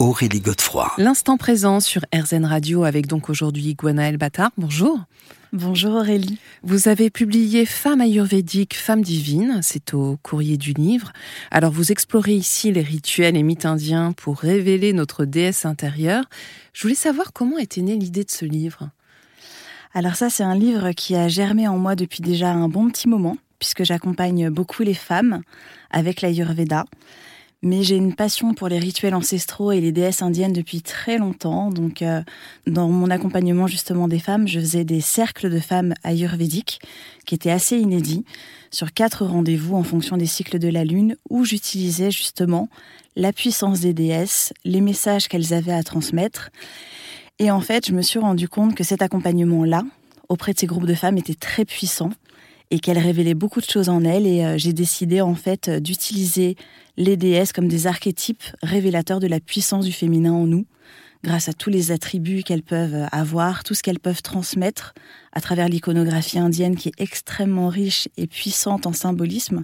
Aurélie Godefroy. L'instant présent sur RZN Radio avec donc aujourd'hui Gwenaël Battard. Bonjour. Bonjour Aurélie. Vous avez publié Femme ayurvédique, femme divine, c'est au courrier du livre. Alors vous explorez ici les rituels et mythes indiens pour révéler notre déesse intérieure. Je voulais savoir comment était née l'idée de ce livre. Alors ça c'est un livre qui a germé en moi depuis déjà un bon petit moment puisque j'accompagne beaucoup les femmes avec l'ayurveda mais j'ai une passion pour les rituels ancestraux et les déesses indiennes depuis très longtemps. Donc, euh, dans mon accompagnement justement des femmes, je faisais des cercles de femmes ayurvédiques qui étaient assez inédits sur quatre rendez-vous en fonction des cycles de la lune, où j'utilisais justement la puissance des déesses, les messages qu'elles avaient à transmettre. Et en fait, je me suis rendu compte que cet accompagnement-là, auprès de ces groupes de femmes, était très puissant et qu'elle révélait beaucoup de choses en elle. Et euh, j'ai décidé en fait d'utiliser les déesses comme des archétypes révélateurs de la puissance du féminin en nous, grâce à tous les attributs qu'elles peuvent avoir, tout ce qu'elles peuvent transmettre à travers l'iconographie indienne qui est extrêmement riche et puissante en symbolisme.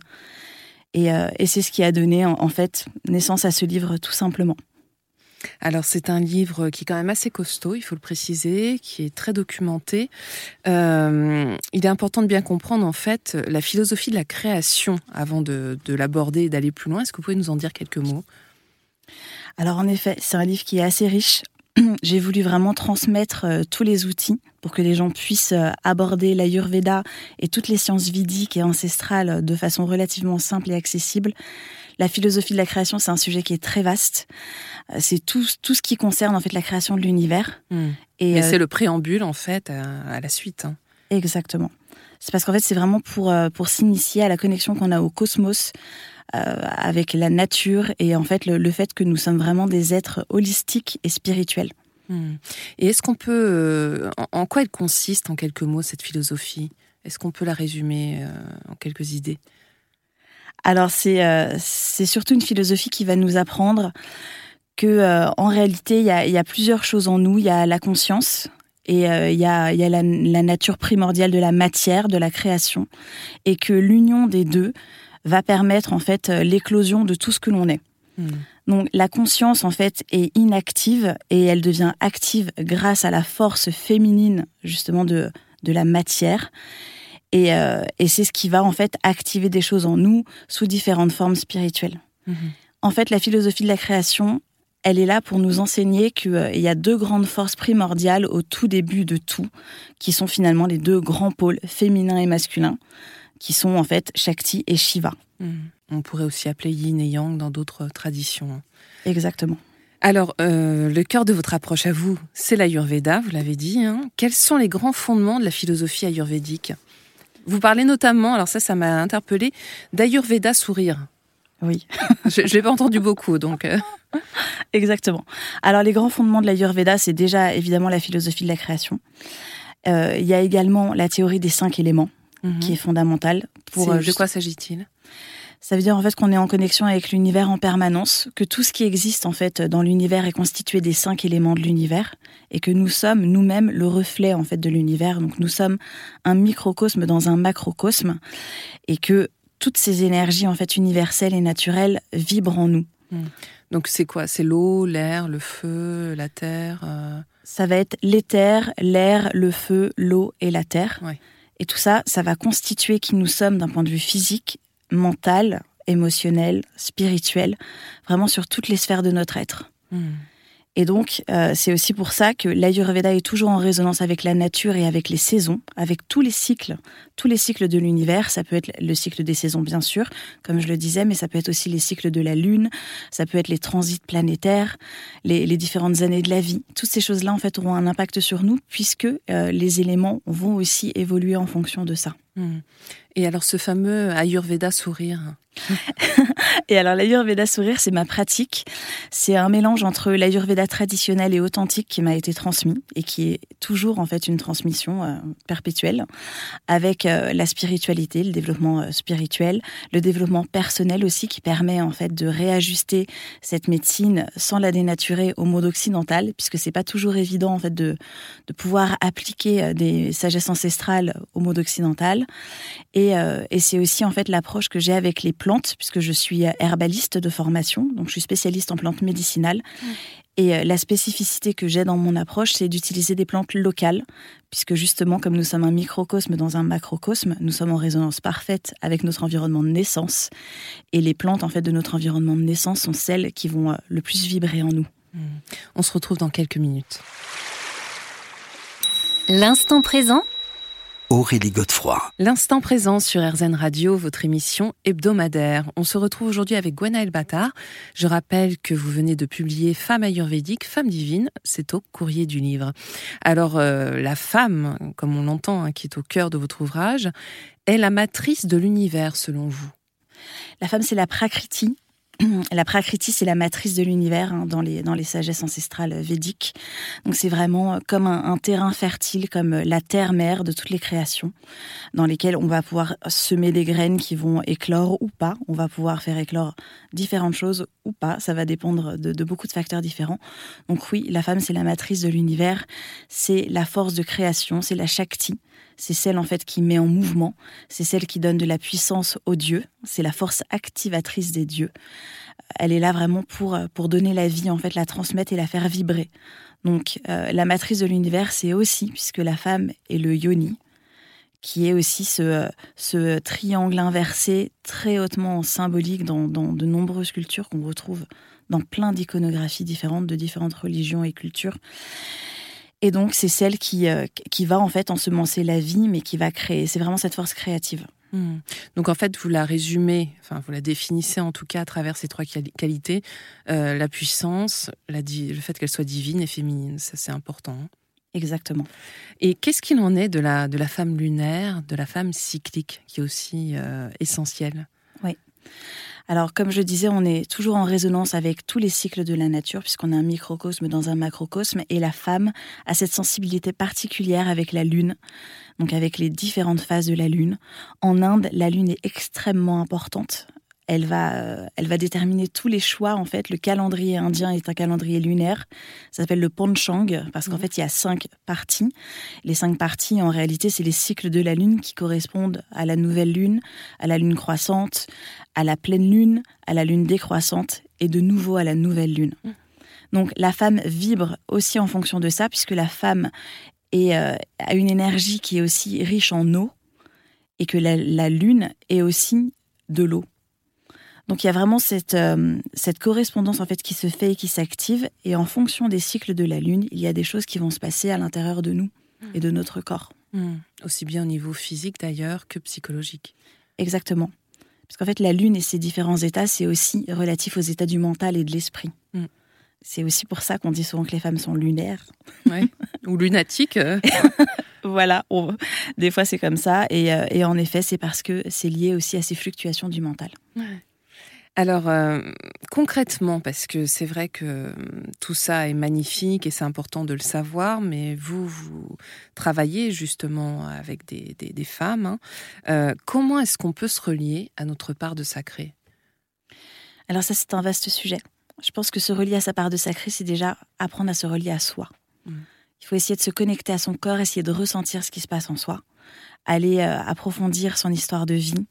Et, euh, c'est ce qui a donné en fait naissance à ce livre tout simplement. Alors c'est un livre qui est quand même assez costaud, il faut le préciser, qui est très documenté. Euh, il est important de bien comprendre en fait la philosophie de la création avant de, l'aborder et d'aller plus loin. Est-ce que vous pouvez nous en dire quelques mots? Alors en effet, c'est un livre qui est assez riche. J'ai voulu vraiment transmettre euh, tous les outils pour que les gens puissent euh, aborder l'Ayurveda et toutes les sciences vidiques et ancestrales de façon relativement simple et accessible. La philosophie de la création, c'est un sujet qui est très vaste. Euh, c'est tout, tout ce qui concerne en fait la création de l'univers. Hmm. Et, c'est le préambule en fait à, la suite. Hein. Exactement. C'est parce qu'en fait c'est vraiment pour pour s'initier à la connexion qu'on a au cosmos, avec la nature et en fait le, fait que nous sommes vraiment des êtres holistiques et spirituels. Hmm. Et est-ce qu'on peut, euh, en, quoi elle consiste en quelques mots cette philosophie? Est-ce qu'on peut la résumer euh, en quelques idées? Alors c'est euh, c'est surtout une philosophie qui va nous apprendre que en réalité il y a, plusieurs choses en nous. Il y a la conscience, et il y a, y a la, nature primordiale de la matière, de la création, et que l'union des deux va permettre en fait l'éclosion de tout ce que l'on est. Hmm. Donc la conscience en fait est inactive et elle devient active grâce à la force féminine justement de, de la matière. Et, euh, et c'est ce qui va en fait activer des choses en nous sous différentes formes spirituelles. Mhm. En fait, la philosophie de la création, elle est là pour nous enseigner qu'il euh, y a deux grandes forces primordiales au tout début de tout, qui sont finalement les deux grands pôles, féminin et masculin, qui sont en fait Shakti et Shiva. Mhm. On pourrait aussi appeler yin et yang dans d'autres traditions. Exactement. Alors, euh, le cœur de votre approche à vous, c'est l'Ayurveda, vous l'avez dit. Hein. Quels sont les grands fondements de la philosophie ayurvédique? Vous parlez notamment, alors ça, ça m'a interpellé, d'Ayurveda sourire. Oui. je ne l'ai pas entendu beaucoup, donc. Euh. Exactement. Alors, les grands fondements de l'Ayurveda, c'est déjà évidemment la philosophie de la création. Euh, il y a également la théorie des cinq éléments, mhm. qui est fondamentale. Pour, de quoi s'agit-il? Ça veut dire en fait qu'on est en connexion avec l'univers en permanence, que tout ce qui existe en fait dans l'univers est constitué des cinq éléments de l'univers et que nous sommes nous-mêmes le reflet en fait de l'univers. Donc nous sommes un microcosme dans un macrocosme et que toutes ces énergies en fait universelles et naturelles vibrent en nous. Hmm. Donc c'est quoi? C'est l'eau, l'air, le feu, la terre euh? Ça va être l'éther, l'air, le feu, l'eau et la terre. Et tout ça, ça va constituer qui nous sommes d'un point de vue physique, mental, émotionnel, spirituel, vraiment sur toutes les sphères de notre être. Hmm. Et donc, euh, c'est aussi pour ça que l'Ayurveda est toujours en résonance avec la nature et avec les saisons, avec tous les cycles, tous les cycles de l'univers. Ça peut être le cycle des saisons, bien sûr, comme je le disais, mais ça peut être aussi les cycles de la Lune, ça peut être les transits planétaires, les, différentes années de la vie. Toutes ces choses-là, en fait, auront un impact sur nous, puisque euh, les éléments vont aussi évoluer en fonction de ça. Hmm. Et alors ce fameux Ayurveda sourire et alors l'Ayurveda sourire, c'est ma pratique. C'est un mélange entre l'Ayurveda traditionnel et authentique qui m'a été transmis et qui est toujours en fait une transmission euh, perpétuelle avec euh, la spiritualité, le développement euh, spirituel, le développement personnel aussi qui permet en fait de réajuster cette médecine sans la dénaturer au mode occidental puisque c'est pas toujours évident en fait de, de pouvoir appliquer des sagesses ancestrales au mode occidental et, et c'est aussi en fait l'approche que j'ai avec les plantes, puisque je suis herbaliste de formation, donc je suis spécialiste en plantes médicinales. Mm. Et euh, la spécificité que j'ai dans mon approche, c'est d'utiliser des plantes locales, puisque justement, comme nous sommes un microcosme dans un macrocosme, nous sommes en résonance parfaite avec notre environnement de naissance. Et les plantes, en fait, de notre environnement de naissance sont celles qui vont euh, le plus vibrer en nous. Mm. On se retrouve dans quelques minutes. L'instant présent Aurélie Godefroy. L'instant présent sur RZN Radio, votre émission hebdomadaire. On se retrouve aujourd'hui avec Gwenaël Battard. Je rappelle que vous venez de publier Femme ayurvédique, Femme divine. C'est au courrier du livre. Alors, euh, la femme, comme on l'entend, hein, qui est au cœur de votre ouvrage, est la matrice de l'univers, selon vous? La femme, c'est la prakriti, la Prakriti, c'est la matrice de l'univers hein, dans, les, dans les sagesses ancestrales védiques. Donc c'est vraiment euh, comme un, terrain fertile, comme euh, la terre-mère de toutes les créations, dans lesquelles on va pouvoir semer des graines qui vont éclore ou pas. On va pouvoir faire éclore différentes choses ou pas. Ça va dépendre de, de beaucoup de facteurs différents. Donc oui, la femme, c'est la matrice de l'univers. C'est la force de création, c'est la Shakti c'est celle en fait qui met en mouvement, c'est celle qui donne de la puissance aux dieux, c'est la force activatrice des dieux. Elle est là vraiment pour, pour donner la vie, en fait, la transmettre et la faire vibrer. Donc euh, la matrice de l'univers, c'est aussi, puisque la femme est le yoni, qui est aussi ce, ce triangle inversé très hautement symbolique dans, dans de nombreuses cultures qu'on retrouve dans plein d'iconographies différentes de différentes religions et cultures. Et donc, c'est celle qui, euh, qui va en fait ensemencer la vie, mais qui va créer. C'est vraiment cette force créative. Hmm. Donc en fait, vous la résumez, enfin vous la définissez en tout cas à travers ces trois qualités euh, la puissance, la le fait qu'elle soit divine et féminine, ça c'est important. Hein. Exactement. Et qu'est-ce qu'il en est de la de la femme lunaire, de la femme cyclique, qui est aussi euh, essentielle? Oui. Alors, comme je disais, on est toujours en résonance avec tous les cycles de la nature, puisqu'on est un microcosme dans un macrocosme, et la femme a cette sensibilité particulière avec la lune, donc avec les différentes phases de la lune. En Inde, la lune est extrêmement importante elle va, euh, elle va déterminer tous les choix. En fait, le calendrier indien est un calendrier lunaire. Ça s'appelle le Panchang parce qu'en mhm. fait, il y a cinq parties. Les cinq parties, en réalité, c'est les cycles de la lune qui correspondent à la nouvelle lune, à la lune croissante, à la pleine lune, à la lune décroissante et de nouveau à la nouvelle lune. Mhm. Donc, la femme vibre aussi en fonction de ça, puisque la femme est, euh, a une énergie qui est aussi riche en eau et que la lune est aussi de l'eau. Donc il y a vraiment cette, euh, cette correspondance en fait qui se fait et qui s'active. Et en fonction des cycles de la Lune, il y a des choses qui vont se passer à l'intérieur de nous et de notre corps. Hmm. Aussi bien au niveau physique d'ailleurs que psychologique. Exactement. Parce qu'en fait, la Lune et ses différents états, c'est aussi relatif aux états du mental et de l'esprit. Hmm. C'est aussi pour ça qu'on dit souvent que les femmes sont lunaires. Ou lunatiques. Euh. voilà, des fois c'est comme ça. Et, euh, et en effet, c'est parce que c'est lié aussi à ces fluctuations du mental. Ouais. Alors, euh, concrètement, parce que c'est vrai que euh, tout ça est magnifique et c'est important de le savoir, mais vous, vous travaillez justement avec des, femmes. Hein. Euh, comment est-ce qu'on peut se relier à notre part de sacré? Alors ça, c'est un vaste sujet. Je pense que se relier à sa part de sacré, c'est déjà apprendre à se relier à soi. Mmh. Il faut essayer de se connecter à son corps, essayer de ressentir ce qui se passe en soi, aller approfondir son histoire de vie,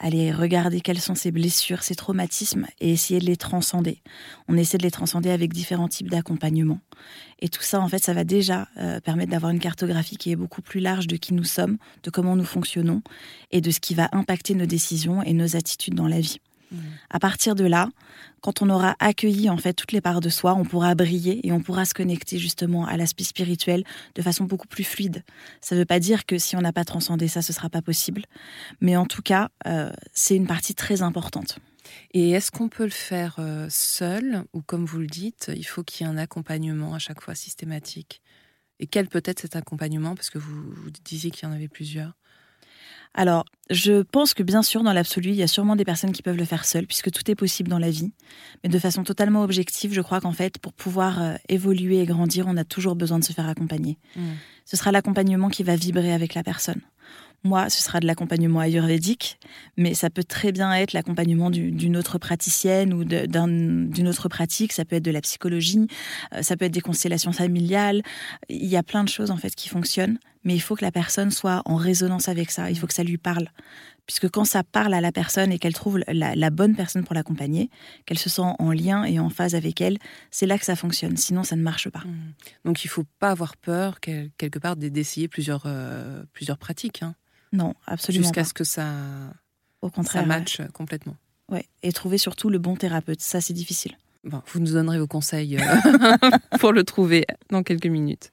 aller regarder quelles sont ses blessures, ses traumatismes et essayer de les transcender. On essaie de les transcender avec différents types d'accompagnement. Et tout ça, en fait, ça va déjà euh, permettre d'avoir une cartographie qui est beaucoup plus large de qui nous sommes, de comment nous fonctionnons et de ce qui va impacter nos décisions et nos attitudes dans la vie. À partir de là, quand on aura accueilli en fait toutes les parts de soi, on pourra briller et on pourra se connecter justement à l'aspect spirituel de façon beaucoup plus fluide. Ça ne veut pas dire que si on n'a pas transcendé ça, ce sera pas possible, mais en tout cas, euh, c'est une partie très importante. Et est-ce qu'on peut le faire euh, seul ou comme vous le dites, il faut qu'il y ait un accompagnement à chaque fois systématique? Et quel peut être cet accompagnement? Parce que vous, vous disiez qu'il y en avait plusieurs. Alors, je pense que bien sûr, dans l'absolu, il y a sûrement des personnes qui peuvent le faire seules, puisque tout est possible dans la vie. Mais de façon totalement objective, je crois qu'en fait, pour pouvoir euh, évoluer et grandir, on a toujours besoin de se faire accompagner. Mmh. Ce sera l'accompagnement qui va vibrer avec la personne. Moi, ce sera de l'accompagnement ayurvédique, mais ça peut très bien être l'accompagnement d'une autre praticienne ou d'une autre pratique. Ça peut être de la psychologie, euh, ça peut être des constellations familiales. Il y a plein de choses en fait qui fonctionnent, mais il faut que la personne soit en résonance avec ça. Il faut que ça lui parle, puisque quand ça parle à la personne et qu'elle trouve la, bonne personne pour l'accompagner, qu'elle se sent en lien et en phase avec elle, c'est là que ça fonctionne. Sinon, ça ne marche pas. Mmh. Donc, il faut pas avoir peur quelque part d'essayer plusieurs euh, plusieurs pratiques. Hein. Non, absolument Jusqu'à ce que ça, Au contraire, ça matche complètement. Ouais, et trouver surtout le bon thérapeute, ça c'est difficile. Bon, vous nous donnerez vos conseils euh, pour le trouver dans quelques minutes.